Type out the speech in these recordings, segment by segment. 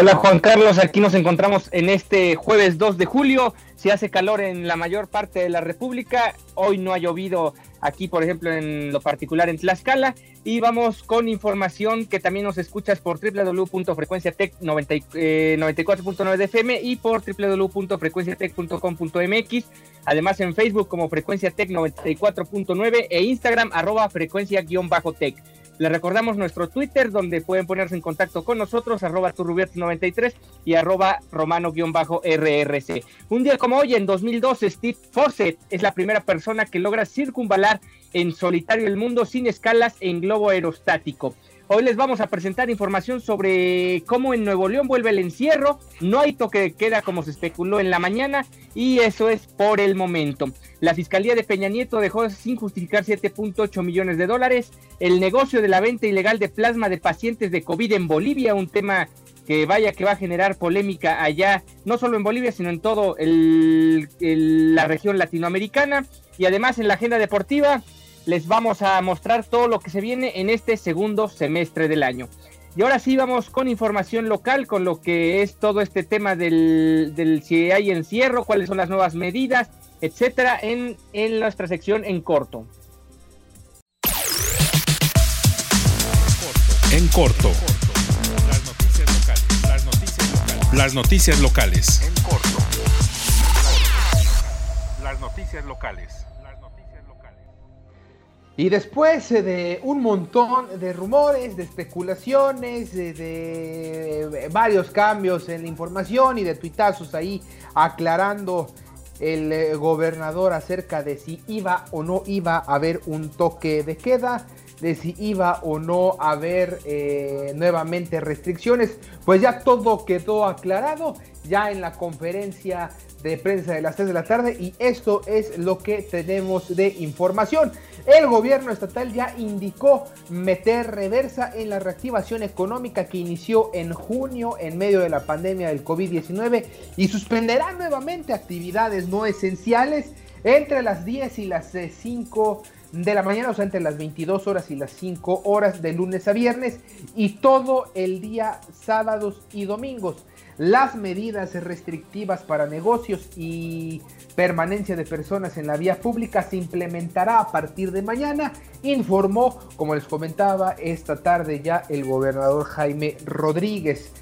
Hola Juan Carlos, aquí nos encontramos en este jueves 2 de julio. Se hace calor en la mayor parte de la República. Hoy no ha llovido aquí, por ejemplo, en lo particular en Tlaxcala. Y vamos con información que también nos escuchas por www.frecuenciatech94.9 de FM y por www.frecuenciatech.com.mx. Además en Facebook como Frecuencia Tech 94.9 e Instagram arroba frecuencia-tech. Les recordamos nuestro Twitter, donde pueden ponerse en contacto con nosotros, arroba turrubiert93 y arroba romano-rrc. Un día como hoy, en 2012, Steve Fawcett es la primera persona que logra circunvalar en solitario el mundo sin escalas en globo aerostático. Hoy les vamos a presentar información sobre cómo en Nuevo León vuelve el encierro, no hay toque de queda como se especuló en la mañana y eso es por el momento. La Fiscalía de Peña Nieto dejó sin justificar 7.8 millones de dólares, el negocio de la venta ilegal de plasma de pacientes de COVID en Bolivia, un tema que vaya que va a generar polémica allá, no solo en Bolivia, sino en el, la región latinoamericana. Y además en la agenda deportiva, les vamos a mostrar todo lo que se viene en este segundo semestre del año. Y ahora sí vamos con información local, con lo que es todo este tema del, si hay encierro, cuáles son las nuevas medidas, etcétera, en, en nuestra sección en corto. En corto. Las noticias locales. Las noticias locales. Las noticias locales. En corto. Las noticias locales. Y después de un montón de rumores, de especulaciones, de, de, varios cambios en la información y de tuitazos ahí aclarando el gobernador acerca de si iba o no iba a haber un toque de queda, de si iba o no a haber eh, nuevamente restricciones, pues ya todo quedó aclarado ya en la conferencia de prensa de las 3 de la tarde y esto es lo que tenemos de información. El gobierno estatal ya indicó meter reversa en la reactivación económica que inició en junio en medio de la pandemia del COVID-19 y suspenderá nuevamente actividades no esenciales entre las 10 y las 5 de la mañana, o sea, entre las 22 horas y las 5 horas de lunes a viernes y todo el día sábados y domingos. Las medidas restrictivas para negocios y permanencia de personas en la vía pública se implementará a partir de mañana, informó, como les comentaba, esta tarde ya el gobernador Jaime Rodríguez.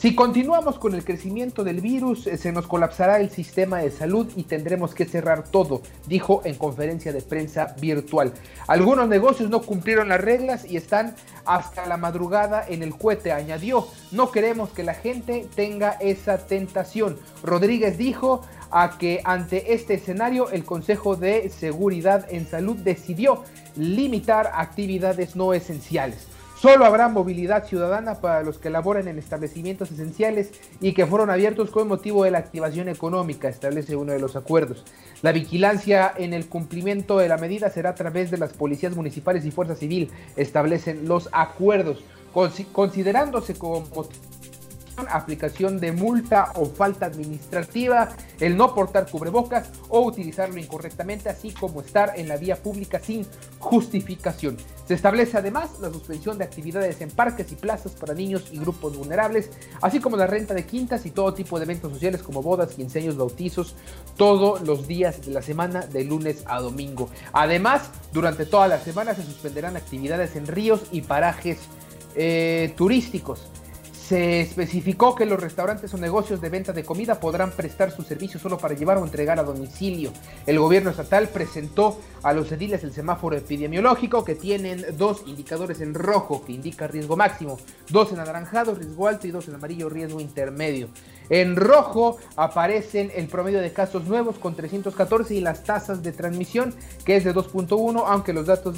Si continuamos con el crecimiento del virus, se nos colapsará el sistema de salud y tendremos que cerrar todo, dijo en conferencia de prensa virtual. Algunos negocios no cumplieron las reglas y están hasta la madrugada en el cohete, añadió. No queremos que la gente tenga esa tentación. Rodríguez dijo a que ante este escenario el Consejo de Seguridad en Salud decidió limitar actividades no esenciales. Solo habrá movilidad ciudadana para los que laboran en establecimientos esenciales y que fueron abiertos con motivo de la activación económica, establece uno de los acuerdos. La vigilancia en el cumplimiento de la medida será a través de las policías municipales y fuerza civil, establecen los acuerdos, considerándose como aplicación de multa o falta administrativa, el no portar cubrebocas o utilizarlo incorrectamente, así como estar en la vía pública sin justificación. Se establece además la suspensión de actividades en parques y plazas para niños y grupos vulnerables, así como la renta de quintas y todo tipo de eventos sociales como bodas, quinceaños, bautizos, todos los días de la semana de lunes a domingo. Además, durante toda la semana se suspenderán actividades en ríos y parajes eh, turísticos. Se especificó que los restaurantes o negocios de venta de comida podrán prestar su servicio solo para llevar o entregar a domicilio. El gobierno estatal presentó a los ediles el semáforo epidemiológico que tienen dos indicadores en rojo que indica riesgo máximo, dos en anaranjado, riesgo alto y dos en amarillo, riesgo intermedio. En rojo aparecen el promedio de casos nuevos con 314 y las tasas de transmisión que es de 2.1, aunque los datos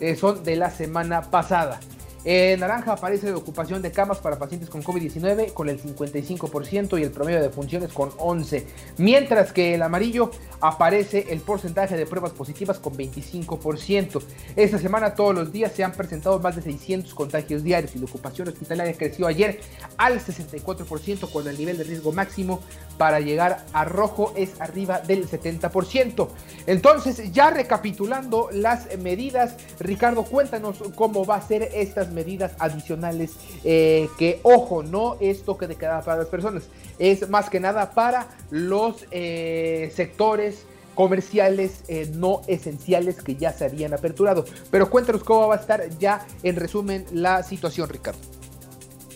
eh, son de la semana pasada. En naranja aparece la ocupación de camas para pacientes con COVID-19 con el 55% y el promedio de funciones con 11. Mientras que el amarillo aparece el porcentaje de pruebas positivas con 25%. Esta semana todos los días se han presentado más de 600 contagios diarios y la ocupación hospitalaria creció ayer al 64% cuando el nivel de riesgo máximo para llegar a rojo es arriba del 70%. Entonces, ya recapitulando las medidas, Ricardo, cuéntanos cómo va a ser estas medidas adicionales eh, que, ojo, no es toque de queda para las personas, es más que nada para los eh, sectores comerciales eh, no esenciales que ya se habían aperturado. Pero cuéntanos cómo va a estar ya en resumen la situación, Ricardo.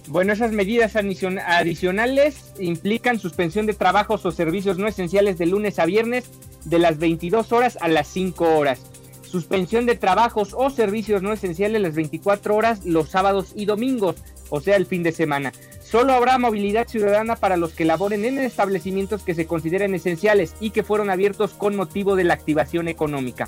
Bueno, esas medidas adicionales implican suspensión de trabajos o servicios no esenciales de lunes a viernes de las 22 horas a las 5 horas. Suspensión de trabajos o servicios no esenciales las 24 horas los sábados y domingos, o sea, el fin de semana. Solo habrá movilidad ciudadana para los que laboren en establecimientos que se consideren esenciales y que fueron abiertos con motivo de la activación económica.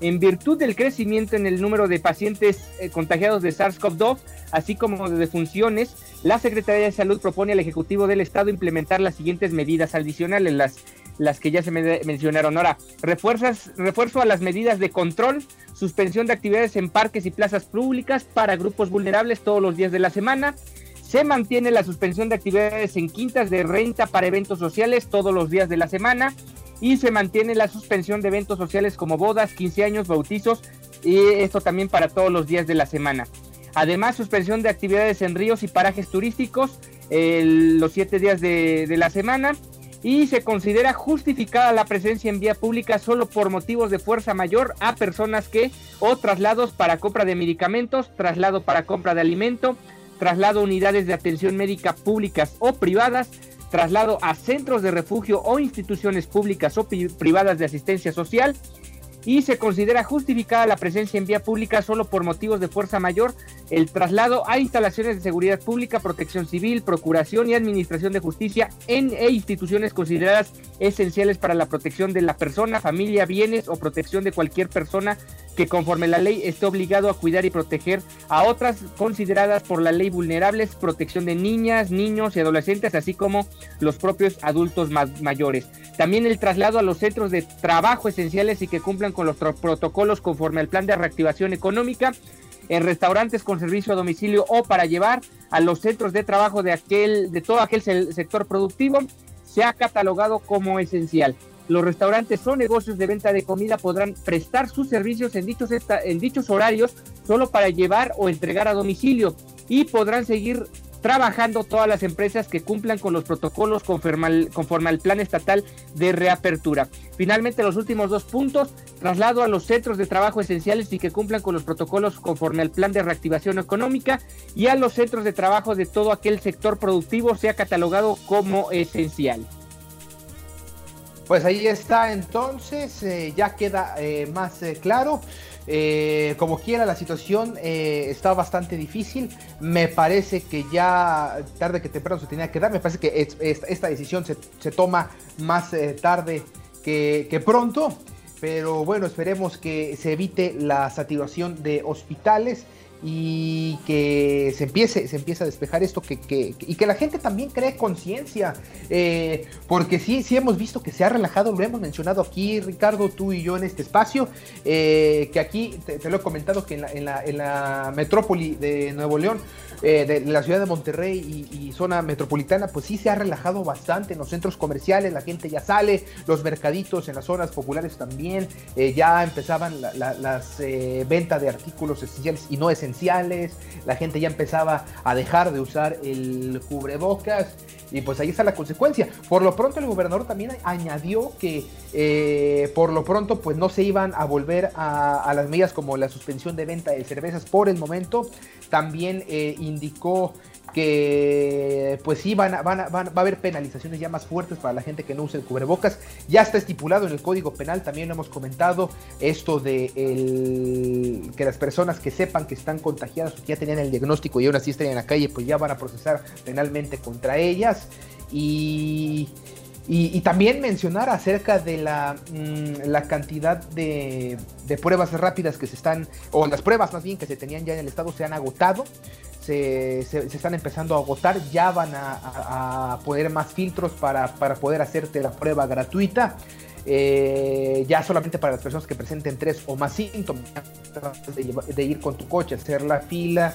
En virtud del crecimiento en el número de pacientes eh, contagiados de SARS-CoV-2, así como de defunciones, la Secretaría de Salud propone al Ejecutivo del Estado implementar las siguientes medidas adicionales, las, las que ya se mencionaron. Ahora, refuerzas, refuerzo a las medidas de control, suspensión de actividades en parques y plazas públicas para grupos vulnerables todos los días de la semana. Se mantiene la suspensión de actividades en quintas de renta para eventos sociales todos los días de la semana y se mantiene la suspensión de eventos sociales como bodas, 15 años, bautizos y esto también para todos los días de la semana. Además, suspensión de actividades en ríos y parajes turísticos los siete días de, de la semana y se considera justificada la presencia en vía pública solo por motivos de fuerza mayor a personas que o traslados para compra de medicamentos, traslado para compra de alimento, traslado a unidades de atención médica públicas o privadas, traslado a centros de refugio o instituciones públicas o privadas de asistencia social y se considera justificada la presencia en vía pública solo por motivos de fuerza mayor, el traslado a instalaciones de seguridad pública, protección civil, procuración y administración de justicia en e instituciones consideradas esenciales para la protección de la persona, familia, bienes o protección de cualquier persona que conforme la ley esté obligado a cuidar y proteger a otras consideradas por la ley vulnerables, protección de niñas, niños y adolescentes, así como los propios adultos mayores. También el traslado a los centros de trabajo esenciales y que cumplan con los protocolos conforme al plan de reactivación económica en restaurantes con servicio a domicilio o para llevar a los centros de trabajo de aquel de todo aquel sector productivo se ha catalogado como esencial. Los restaurantes o negocios de venta de comida podrán prestar sus servicios en dichos, en dichos horarios solo para llevar o entregar a domicilio y podrán seguir trabajando todas las empresas que cumplan con los protocolos conforme conforme al, plan estatal de reapertura. Finalmente, los últimos dos puntos, traslado a los centros de trabajo esenciales y que cumplan con los protocolos conforme al plan de reactivación económica y a los centros de trabajo de todo aquel sector productivo sea catalogado como esencial. Pues ahí está entonces, eh, ya queda eh, más eh, claro. como quiera, la situación está bastante difícil. Me parece que ya tarde que temprano se tenía que dar. Me parece que esta decisión se, toma más tarde que, que, pronto. Pero bueno, esperemos que se evite la saturación de hospitales y que se empiece, se empiece a despejar esto que, y que la gente también cree conciencia, eh, porque sí, sí hemos visto que se ha relajado, lo hemos mencionado aquí, Ricardo, tú y yo en este espacio, eh, que aquí te, lo he comentado que en la, en la, en la metrópoli de Nuevo León, eh, de la ciudad de Monterrey y, zona metropolitana, pues sí se ha relajado bastante en los centros comerciales, la gente ya sale, los mercaditos en las zonas populares también, ya empezaban las ventas de artículos esenciales y no esenciales la gente ya empezaba a dejar de usar el cubrebocas y pues ahí está la consecuencia. Por lo pronto el gobernador también añadió que eh, por lo pronto pues no se iban a volver a, las medidas como la suspensión de venta de cervezas por el momento. También eh, indicó que pues sí van van, a, va a haber penalizaciones ya más fuertes para la gente que no use el cubrebocas. Ya está estipulado en el Código Penal, también lo hemos comentado, esto de el, que las personas que sepan que están contagiadas o que ya tenían el diagnóstico y aún así están en la calle, pues ya van a procesar penalmente contra ellas. Y, y, también mencionar acerca de la, mm, la cantidad de, de, pruebas rápidas que se están, o las pruebas más bien que se tenían ya en el estado se han agotado se, están empezando a agotar, ya van a, poner más filtros para, poder hacerte la prueba gratuita. Eh, ya solamente para las personas que presenten tres o más síntomas de, de ir con tu coche, hacer la fila,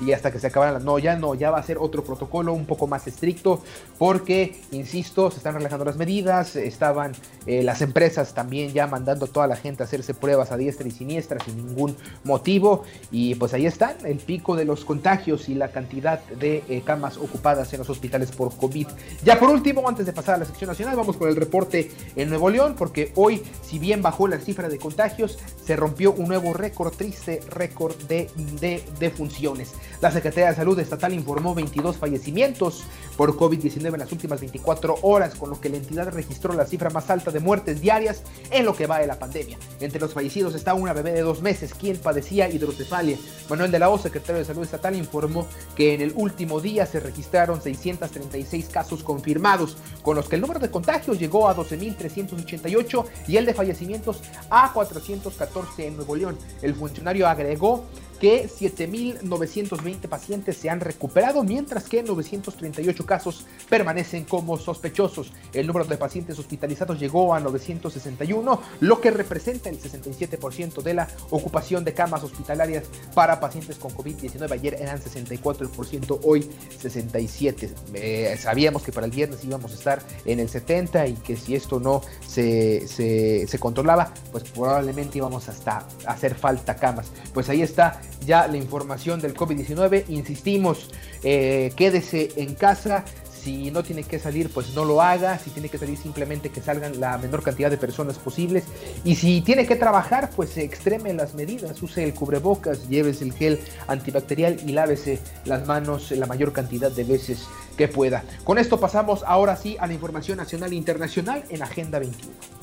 y hasta que se acabaran las... No, ya no, ya va a ser otro protocolo un poco más estricto porque, insisto, se están relajando las medidas, estaban eh, las empresas también ya mandando a toda la gente a hacerse pruebas a diestra y siniestra sin ningún motivo y pues ahí están, el pico de los contagios y la cantidad de eh, camas ocupadas en los hospitales por COVID. Ya por último, antes de pasar a la sección nacional, vamos con el reporte en Nuevo León porque hoy, si bien bajó la cifra de contagios, se rompió un nuevo récord, triste récord de, de, de funciones. La Secretaría de Salud Estatal informó 22 fallecimientos por COVID-19 en las últimas 24 horas, con lo que la entidad registró la cifra más alta de muertes diarias en lo que va de la pandemia. Entre los fallecidos está una bebé de dos meses, quien padecía hidrocefalia. Manuel de la O, secretario de Salud Estatal, informó que en el último día se registraron 636 casos confirmados, con los que el número de contagios llegó a 12.388 y el de fallecimientos a 414 en Nuevo León. El funcionario agregó que 7.920 pacientes se han recuperado, mientras que 938 casos permanecen como sospechosos. El número de pacientes hospitalizados llegó a 961, lo que representa el 67% de la ocupación de camas hospitalarias para pacientes con COVID-19. Ayer eran 64%, hoy 67%. Eh, sabíamos que para el viernes íbamos a estar en el 70% y que si esto no se, se, se controlaba, pues probablemente íbamos hasta a hacer falta camas. Pues ahí está ya la información del COVID-19. Insistimos, eh, quédese en casa. Si no tiene que salir, pues no lo haga. Si tiene que salir, simplemente que salgan la menor cantidad de personas posibles. Y si tiene que trabajar, pues extreme las medidas. Use el cubrebocas, llévese el gel antibacterial y lávese las manos la mayor cantidad de veces que pueda. Con esto pasamos ahora sí a la información nacional e internacional en Agenda 21.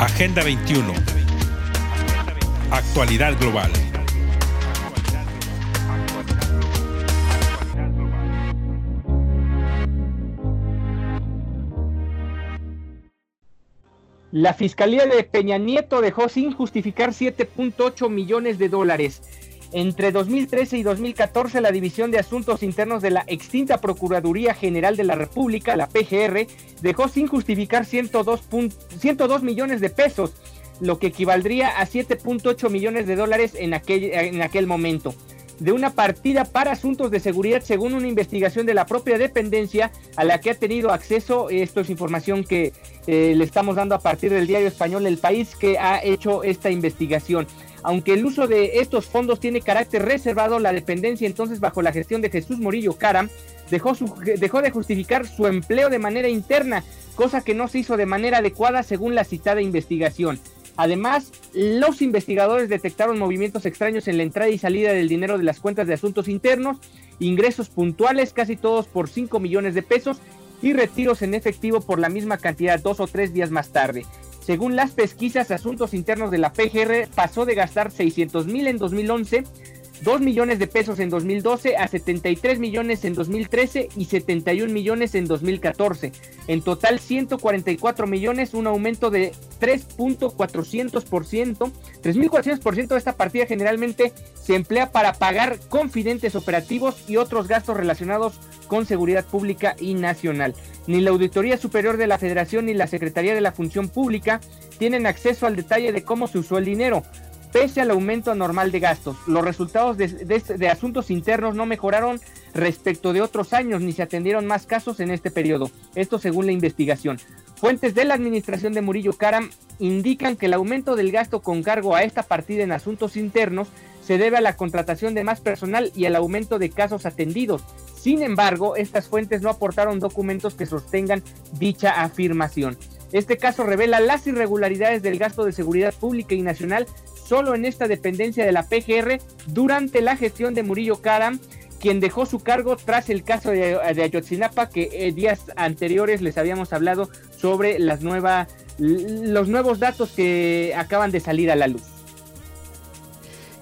Agenda 21. Actualidad global. La Fiscalía de Peña Nieto dejó sin justificar 7.8 millones de dólares. Entre 2013 y 2014, la División de Asuntos Internos de la extinta Procuraduría General de la República, la PGR, dejó sin justificar 102, 102 millones de pesos, lo que equivaldría a 7.8 millones de dólares en aquel, en aquel momento de una partida para asuntos de seguridad según una investigación de la propia dependencia a la que ha tenido acceso. Esto es información que eh, le estamos dando a partir del diario español El País que ha hecho esta investigación. Aunque el uso de estos fondos tiene carácter reservado, la dependencia entonces bajo la gestión de Jesús Morillo Caram dejó, dejó de justificar su empleo de manera interna, cosa que no se hizo de manera adecuada según la citada investigación. Además, los investigadores detectaron movimientos extraños en la entrada y salida del dinero de las cuentas de asuntos internos, ingresos puntuales, casi todos por 5 millones de pesos, y retiros en efectivo por la misma cantidad dos o tres días más tarde. Según las pesquisas, Asuntos Internos de la PGR pasó de gastar 600 mil en 2011 2 millones de pesos en 2012 a 73 millones en 2013 y 71 millones en 2014. En total 144 millones, un aumento de 3.400%. 3.400% de esta partida generalmente se emplea para pagar confidentes operativos y otros gastos relacionados con seguridad pública y nacional. Ni la Auditoría Superior de la Federación ni la Secretaría de la Función Pública tienen acceso al detalle de cómo se usó el dinero. Pese al aumento anormal de gastos, los resultados de, asuntos internos no mejoraron respecto de otros años ni se atendieron más casos en este periodo. Esto según la investigación. Fuentes de la administración de Murillo Karam indican que el aumento del gasto con cargo a esta partida en asuntos internos se debe a la contratación de más personal y al aumento de casos atendidos. Sin embargo, estas fuentes no aportaron documentos que sostengan dicha afirmación. Este caso revela las irregularidades del gasto de seguridad pública y nacional solo en esta dependencia de la PGR durante la gestión de Murillo Karam, quien dejó su cargo tras el caso de, Ayotzinapa que eh, días anteriores les habíamos hablado sobre las nuevas los nuevos datos que acaban de salir a la luz.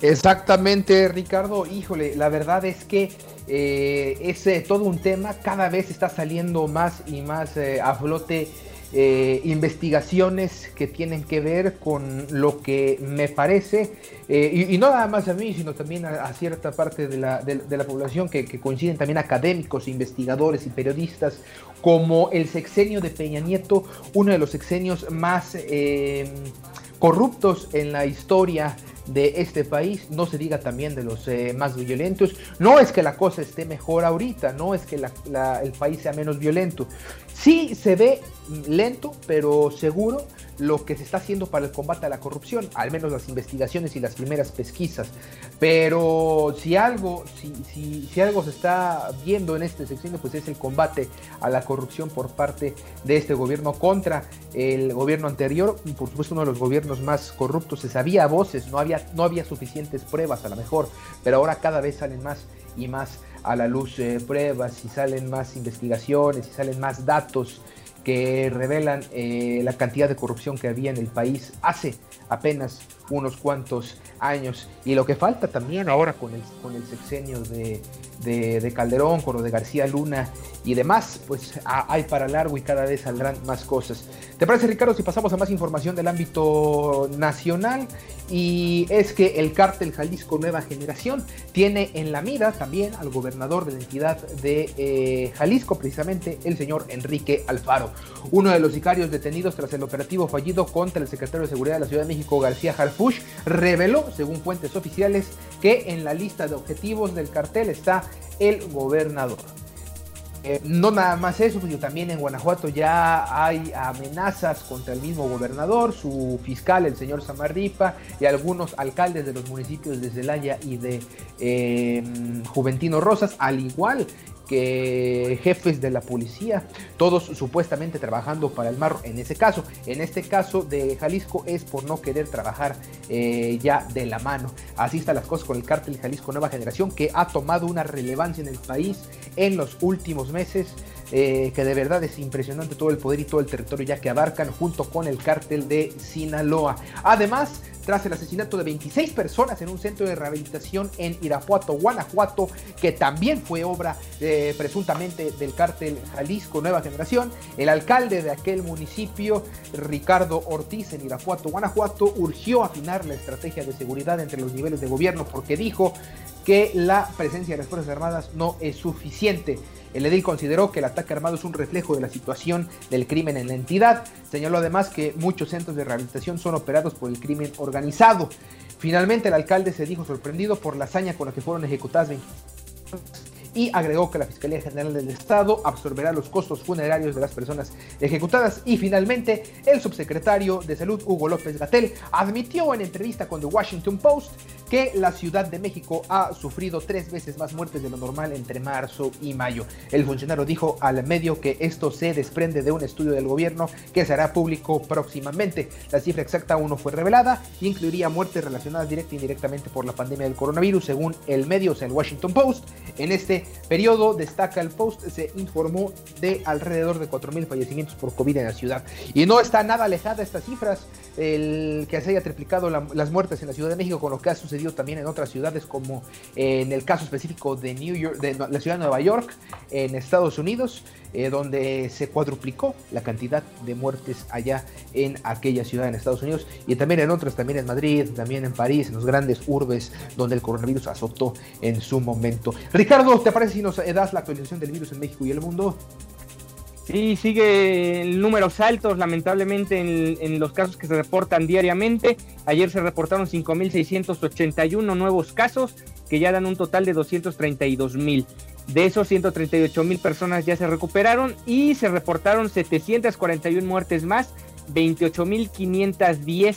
Exactamente, Ricardo. Híjole, la verdad es que eh, es eh, todo un tema. Cada vez está saliendo más y más eh, a flote investigaciones que tienen que ver con lo que me parece, y, no nada más a mí, sino también a, cierta parte de la, población que, que, coinciden también académicos, investigadores y periodistas, como el sexenio de Peña Nieto, uno de los sexenios más corruptos en la historia de este país, no se diga también de los eh, más violentos. No es que la cosa esté mejor ahorita, no es que el país sea menos violento. Sí se ve lento, pero seguro lo que se está haciendo para el combate a la corrupción, al menos las investigaciones y las primeras pesquisas. Pero si algo, si, algo se está viendo en este sexenio, pues es el combate a la corrupción por parte de este gobierno contra el gobierno anterior, por supuesto uno de los gobiernos más corruptos, se sabía voces, no había, no había suficientes pruebas a lo mejor, pero ahora cada vez salen más y más a la luz eh, pruebas y salen más investigaciones y salen más datos que revelan eh, la cantidad de corrupción que había en el país hace apenas unos cuantos años. Y lo que falta también ahora con el, con el sexenio de, de, Calderón, con lo de García Luna y demás, pues hay para largo y cada vez saldrán más cosas. ¿Te parece, Ricardo, si pasamos a más información del ámbito nacional? Y es que el cártel Jalisco Nueva Generación tiene en la mira también al gobernador de la entidad de eh, Jalisco, precisamente el señor Enrique Alfaro, uno de los sicarios detenidos tras el operativo fallido contra el secretario de Seguridad de la Ciudad de México, García Harfush, reveló, según fuentes oficiales, que en la lista de objetivos del cartel está el gobernador. Eh, no nada más eso, sino también en Guanajuato ya hay amenazas contra el mismo gobernador, su fiscal, el señor Samarripa, y algunos alcaldes de los municipios de Celaya y de eh, Juventino Rosas, al igual que jefes de la policía, todos supuestamente trabajando para el marro en ese caso. En este caso de Jalisco es por no querer trabajar eh, ya de la mano. Así están las cosas con el cártel Jalisco Nueva Generación que ha tomado una relevancia en el país en los últimos meses. Eh, que de verdad es impresionante todo el poder y todo el territorio ya que abarcan junto con el cártel de Sinaloa. Además, tras el asesinato de 26 personas en un centro de rehabilitación en Irapuato, Guanajuato, que también fue obra eh, presuntamente del cártel Jalisco Nueva Generación. El alcalde de aquel municipio, Ricardo Ortiz, en Irapuato, Guanajuato, urgió afinar la estrategia de seguridad entre los niveles de gobierno porque dijo que la presencia de las Fuerzas Armadas no es suficiente. El edil consideró que el ataque armado es un reflejo de la situación del crimen en la entidad. Señaló además que muchos centros de rehabilitación son operados por el crimen organizado. Finalmente, el alcalde se dijo sorprendido por la hazaña con la que fueron ejecutadas 20 y agregó que la Fiscalía General del Estado absorberá los costos funerarios de las personas ejecutadas. Y finalmente, el subsecretario de Salud, Hugo López Gatel, admitió en entrevista con The Washington Post que la Ciudad de México ha sufrido tres veces más muertes de lo normal entre marzo y mayo. El funcionario dijo al medio que esto se desprende de un estudio del gobierno que será público próximamente. La cifra exacta aún no fue revelada y incluiría muertes relacionadas directa e indirectamente por la pandemia del coronavirus, según el medio, o sea, el Washington Post. En este periodo, destaca el Post, se informó de alrededor de 4.000 fallecimientos por COVID en la ciudad. Y no está nada alejada estas cifras, el que se haya triplicado las muertes en la Ciudad de México con lo que ha sucedido también en otras ciudades, como en el caso específico de New York, de la ciudad de Nueva York, en Estados Unidos, eh, donde se cuadruplicó la cantidad de muertes allá en aquella ciudad en Estados Unidos y también en otras, también en Madrid, también en París, en los grandes urbes donde el coronavirus azotó en su momento. Ricardo, ¿te parece si nos das la actualización del virus en México y el mundo? Sí, sigue números altos, lamentablemente, en, los casos que se reportan diariamente. Ayer se reportaron 5.681 nuevos casos, que ya dan un total de 232.000. De esos 138.000 personas ya se recuperaron y se reportaron 741 muertes más, 28.510.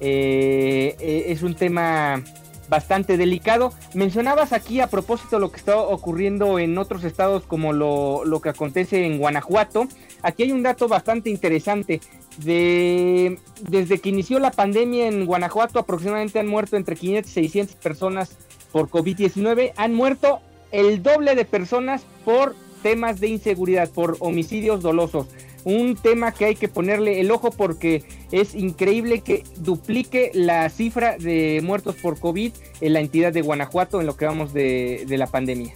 Eh, eh, es un tema bastante delicado. Mencionabas aquí a propósito lo que está ocurriendo en otros estados como lo, que acontece en Guanajuato. Aquí hay un dato bastante interesante. De, desde que inició la pandemia en Guanajuato, aproximadamente han muerto entre 500 y 600 personas por COVID-19. Han muerto el doble de personas por temas de inseguridad, por homicidios dolosos. Un tema que hay que ponerle el ojo porque es increíble que duplique la cifra de muertos por COVID en la entidad de Guanajuato en lo que vamos de, la pandemia.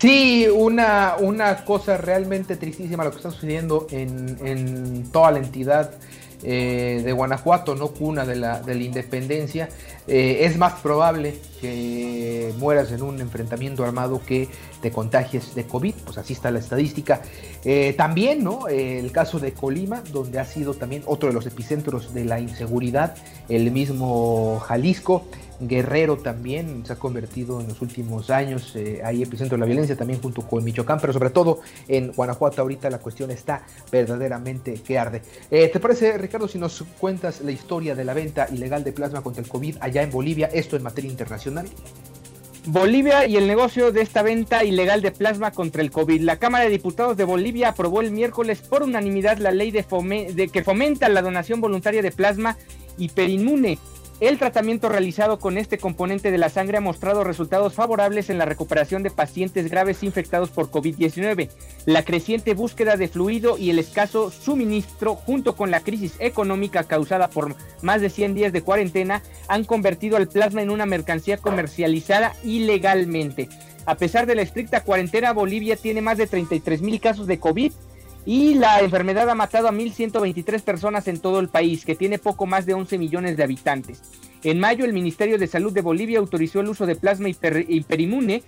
Sí, una, una cosa realmente tristísima lo que está sucediendo en, en toda la entidad eh, de Guanajuato, no cuna de la, de la independencia, eh, es más probable que mueras en un enfrentamiento armado que te contagies de COVID, pues así está la estadística. Eh, también, ¿no? el caso de Colima, donde ha sido también otro de los epicentros de la inseguridad, el mismo Jalisco. Guerrero también se ha convertido en los últimos años, eh, ahí epicentro de la violencia también junto con Michoacán, pero sobre todo en Guanajuato ahorita la cuestión está verdaderamente que arde. Eh, ¿Te parece, Ricardo, si nos cuentas la historia de la venta ilegal de plasma contra el COVID allá en Bolivia, esto en materia internacional? Bolivia y el negocio de esta venta ilegal de plasma contra el COVID. La Cámara de Diputados de Bolivia aprobó el miércoles por unanimidad la ley de, de que fomenta la donación voluntaria de plasma hiperinmune el tratamiento realizado con este componente de la sangre ha mostrado resultados favorables en la recuperación de pacientes graves infectados por COVID-19. La creciente búsqueda de fluido y el escaso suministro, junto con la crisis económica causada por más de 100 días de cuarentena, han convertido al plasma en una mercancía comercializada ilegalmente. A pesar de la estricta cuarentena, Bolivia tiene más de 33 mil casos de COVID y la enfermedad ha matado a 1.123 personas en todo el país, que tiene poco más de 11 millones de habitantes. En mayo, el Ministerio de Salud de Bolivia autorizó el uso de plasma hiperimune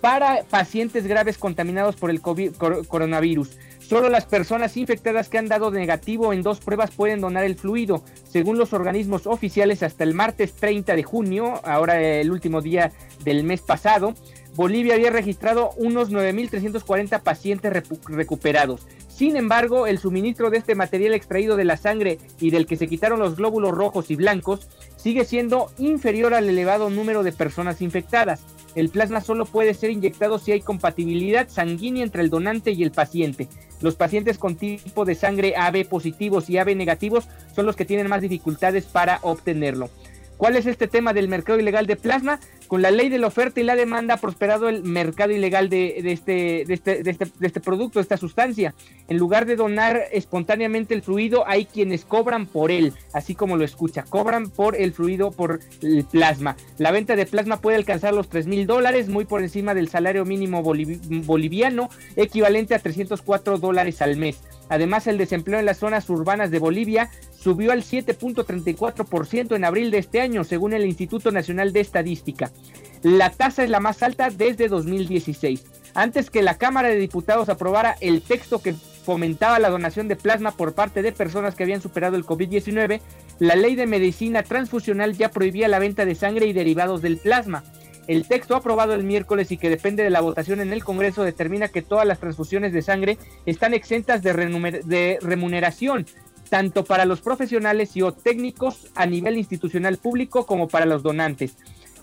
para pacientes graves contaminados por el coronavirus. Solo las personas infectadas que han dado negativo en dos pruebas pueden donar el fluido. Según los organismos oficiales, hasta el martes 30 de junio, ahora el último día del mes pasado, Bolivia había registrado unos 9.340 pacientes recuperados. Sin embargo, el suministro de este material extraído de la sangre y del que se quitaron los glóbulos rojos y blancos sigue siendo inferior al elevado número de personas infectadas. El plasma solo puede ser inyectado si hay compatibilidad sanguínea entre el donante y el paciente. Los pacientes con tipo de sangre AB positivos y AB negativos son los que tienen más dificultades para obtenerlo. ¿Cuál es este tema del mercado ilegal de plasma? Con la ley de la oferta y la demanda ha prosperado el mercado ilegal de, este, de, este, de, este, de este producto, esta sustancia. En lugar de donar espontáneamente el fluido, hay quienes cobran por él, así como lo escucha, cobran por el fluido, por el plasma. La venta de plasma puede alcanzar los 3 mil dólares, muy por encima del salario mínimo boliviano, equivalente a 304 dólares al mes. Además, el desempleo en las zonas urbanas de Bolivia subió al 7.34% en abril de este año, según el Instituto Nacional de Estadística. La tasa es la más alta desde 2016. Antes que la Cámara de Diputados aprobara el texto que fomentaba la donación de plasma por parte de personas que habían superado el COVID-19, la ley de medicina transfusional ya prohibía la venta de sangre y derivados del plasma. El texto aprobado el miércoles y que depende de la votación en el Congreso determina que todas las transfusiones de sangre están exentas de, remuneración, tanto para los profesionales y o técnicos a nivel institucional público como para los donantes.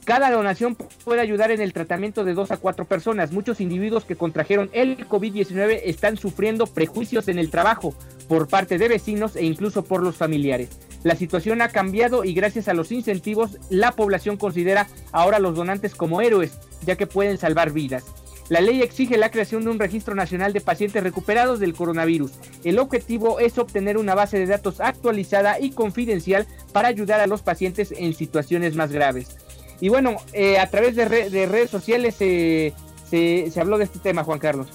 Cada donación puede ayudar en el tratamiento de dos a cuatro personas. Muchos individuos que contrajeron el COVID-19 están sufriendo prejuicios en el trabajo por parte de vecinos e incluso por los familiares. La situación ha cambiado y gracias a los incentivos la población considera ahora a los donantes como héroes, ya que pueden salvar vidas. La ley exige la creación de un registro nacional de pacientes recuperados del coronavirus. El objetivo es obtener una base de datos actualizada y confidencial para ayudar a los pacientes en situaciones más graves. Y bueno, eh, a través de, redes sociales se, habló de este tema, Juan Carlos.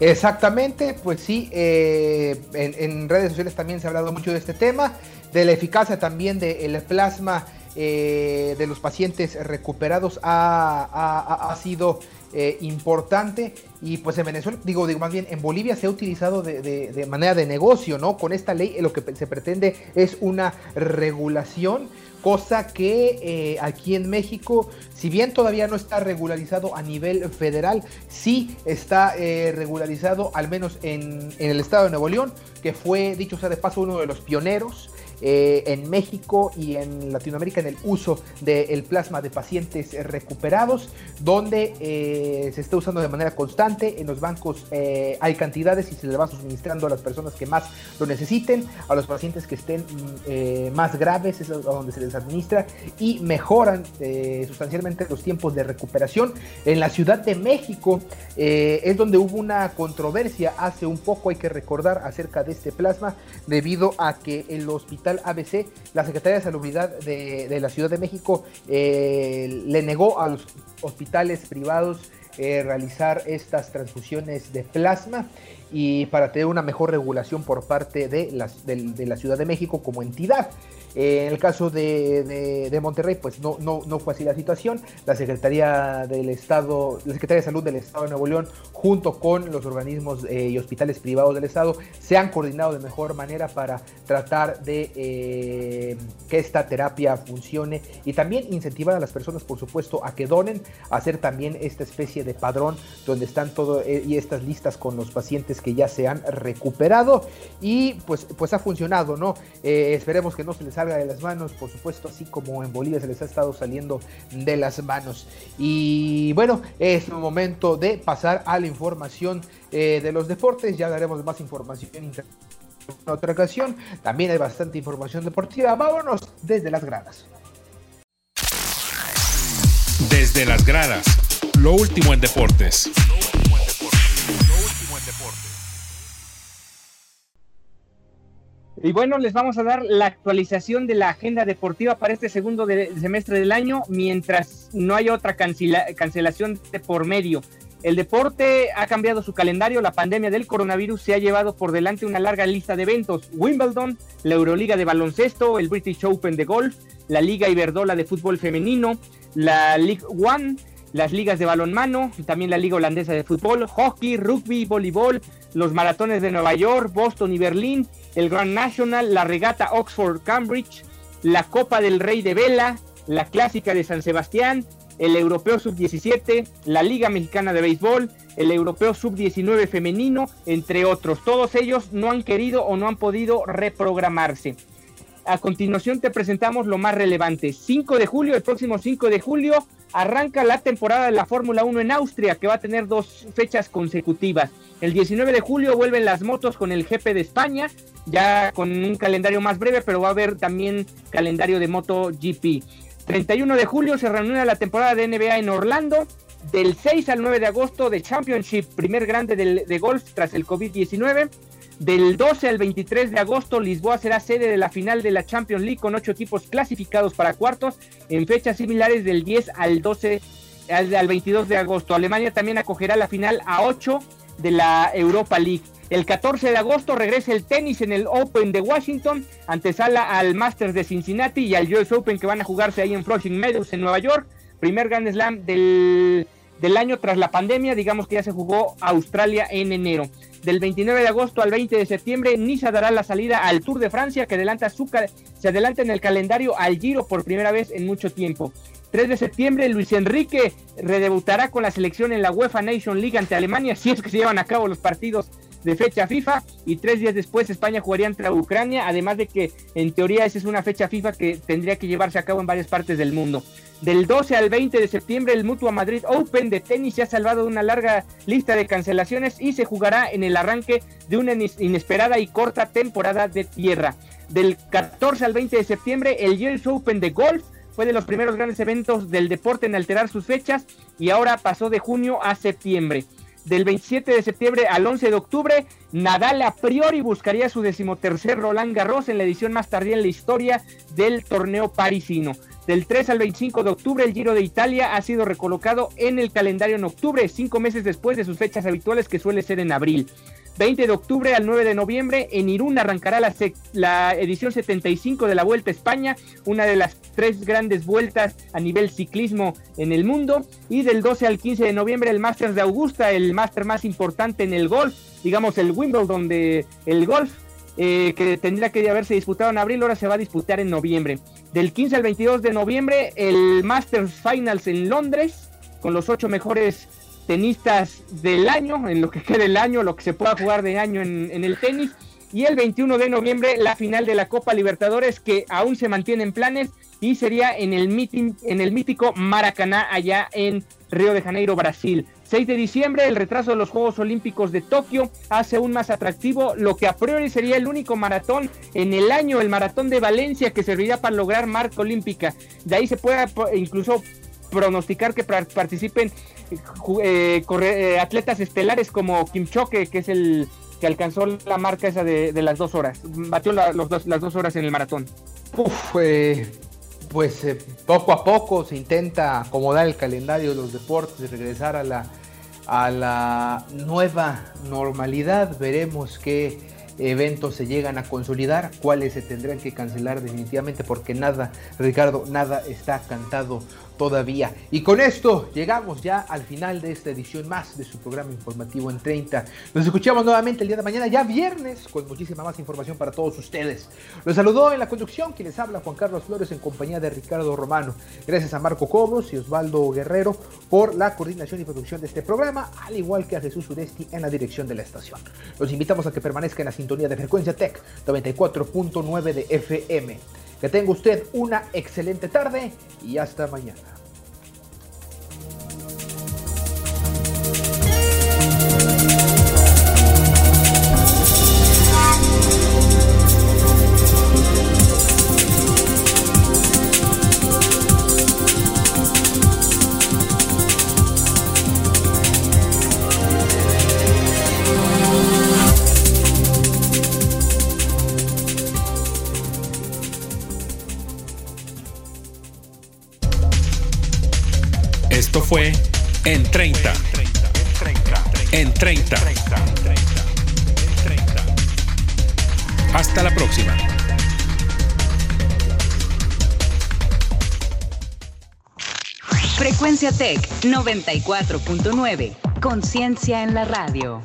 Exactamente, pues sí, eh, en, redes sociales también se ha hablado mucho de este tema de la eficacia también del plasma eh, de los pacientes recuperados ha, sido eh, importante y pues en Venezuela, digo, digo más bien en Bolivia se ha utilizado de, manera de negocio, ¿no? Con esta ley lo que se pretende es una regulación, cosa que eh, aquí en México, si bien todavía no está regularizado a nivel federal, sí está regularizado al menos en, en el estado de Nuevo León, que fue, dicho sea de paso, uno de los pioneros eh, en México y en Latinoamérica en el uso del plasma de pacientes recuperados, donde eh, se está usando de manera constante. En los bancos eh, hay cantidades y se le va suministrando a las personas que más lo necesiten, a los pacientes que estén mm, más graves, es a donde se les administra y mejoran sustancialmente los tiempos de recuperación. En la Ciudad de México es donde hubo una controversia hace un poco, hay que recordar, acerca de este plasma, debido a que el hospital ABC, la Secretaría de Salubridad de, la Ciudad de México, eh, le negó a los hospitales privados eh, realizar estas transfusiones de plasma y para tener una mejor regulación por parte de, las, de la Ciudad de México como entidad. En el caso de, Monterrey, pues no, no, no, fue así la situación. La Secretaría del Estado, la Secretaría de Salud del Estado de Nuevo León, junto con los organismos eh, y hospitales privados del Estado, se han coordinado de mejor manera para tratar de eh, que esta terapia funcione y también incentivar a las personas, por supuesto, a que donen, a hacer también esta especie de padrón donde están todo eh, y estas listas con los pacientes que ya se han recuperado y pues, pues ha funcionado, ¿no? esperemos que no se les haga de las manos, por supuesto, así como en Bolivia se les ha estado saliendo de las manos. Y bueno, es momento de pasar a la información eh, de los deportes, ya daremos más información en otra ocasión. También hay bastante información deportiva. Vámonos desde las gradas. Desde las gradas, lo último en deportes. Y bueno, les vamos a dar la actualización de la agenda deportiva para este segundo semestre del año, mientras no hay otra cancelación de por medio. El deporte ha cambiado su calendario, la pandemia del coronavirus se ha llevado por delante una larga lista de eventos. Wimbledon, la Euroliga de baloncesto, el British Open de golf, la Liga Iberdola de fútbol femenino, la League One, las ligas de balonmano, también la Liga Holandesa de Fútbol, hockey, rugby, voleibol, los maratones de Nueva York, Boston y Berlín, el Grand National, la regata Oxford-Cambridge, la Copa del Rey de Vela, la Clásica de San Sebastián, el Europeo Sub-17, la Liga Mexicana de Béisbol, el Europeo Sub-19 femenino, entre otros. Todos ellos no han querido o no han podido reprogramarse. A continuación te presentamos lo más relevante. 5 de julio, el próximo 5 de julio, arranca la temporada de la Fórmula 1 en Austria, que va a tener dos fechas consecutivas. El 19 de julio vuelven las motos con el GP de España, ya con un calendario más breve, pero va a haber también calendario de Moto GP. 31 de julio se reúne la temporada de NBA en Orlando. Del 6 al 9 de agosto de Championship, primer grande de golf tras el COVID-19. Del 12 al 23 de agosto, Lisboa será sede de la final de la Champions League con ocho equipos clasificados para cuartos en fechas similares del 10 al 12 al, 22 de agosto. Alemania también acogerá la final a 8 de la Europa League. El 14 de agosto regresa el tenis en el Open de Washington, antesala al Masters de Cincinnati y al US Open que van a jugarse ahí en Flushing Meadows en Nueva York. Primer Grand Slam del, del año tras la pandemia, digamos que ya se jugó Australia en enero. Del 29 de agosto al 20 de septiembre, Niza dará la salida al Tour de Francia, que adelanta su, se adelanta en el calendario al Giro por primera vez en mucho tiempo. 3 de septiembre, Luis Enrique redebutará con la selección en la UEFA Nation League ante Alemania, si es que se llevan a cabo los partidos de fecha FIFA. Y tres días después, España jugaría ante Ucrania, además de que en teoría esa es una fecha FIFA que tendría que llevarse a cabo en varias partes del mundo. Del 12 al 20 de septiembre, el Mutua Madrid Open de tenis se ha salvado de una larga lista de cancelaciones y se jugará en el arranque de una inesperada y corta temporada de tierra. Del 14 al 20 de septiembre, el US Open de golf fue de los primeros grandes eventos del deporte en alterar sus fechas y ahora pasó de junio a septiembre. Del 27 de septiembre al 11 de octubre, Nadal a priori buscaría su decimotercer Roland Garros en la edición más tardía en la historia del torneo parisino. Del 3 al 25 de octubre, el Giro de Italia ha sido recolocado en el calendario en octubre, cinco meses después de sus fechas habituales que suele ser en abril. 20 de octubre al 9 de noviembre, en Irún arrancará la, la, edición 75 de la Vuelta a España, una de las tres grandes vueltas a nivel ciclismo en el mundo. Y del 12 al 15 de noviembre, el Masters de Augusta, el máster más importante en el golf, digamos el Wimbledon de el golf, eh, que tendría que haberse disputado en abril, ahora se va a disputar en noviembre. Del 15 al 22 de noviembre, el Masters Finals en Londres, con los ocho mejores tenistas del año, en lo que quede el año, lo que se pueda jugar de año en, el tenis. Y el 21 de noviembre la final de la Copa Libertadores que aún se mantiene en planes y sería en el, meeting, en el mítico Maracaná allá en Río de Janeiro, Brasil. 6 de diciembre, el retraso de los Juegos Olímpicos de Tokio hace aún más atractivo lo que a priori sería el único maratón en el año, el maratón de Valencia, que serviría para lograr marca olímpica. De ahí se puede incluso pronosticar que participen eh, eh, atletas estelares como Kim Choque, que es el que alcanzó la marca esa de, las dos horas. Batió las dos horas en el maratón. Uf, eh, pues eh, poco a poco se intenta acomodar el calendario de los deportes regresar a la, a la nueva normalidad. Veremos qué eventos se llegan a consolidar, cuáles se tendrán que cancelar definitivamente, porque nada, Ricardo, nada está cantado todavía. Y con esto llegamos ya al final de esta edición más de su programa informativo en 30. Nos escuchamos nuevamente el día de mañana, ya viernes, con muchísima más información para todos ustedes. Los saludó en la conducción quien les habla Juan Carlos Flores en compañía de Ricardo Romano. Gracias a Marco Cobos y Osvaldo Guerrero por la coordinación y producción de este programa, al igual que a Jesús Uresti en la dirección de la estación. Los invitamos a que permanezcan en la sintonía de frecuencia Tech 94.9 de FM. Que tenga usted una excelente tarde y hasta mañana. 30. Hasta la próxima. Frecuencia Tech 94.9. Conciencia en la radio.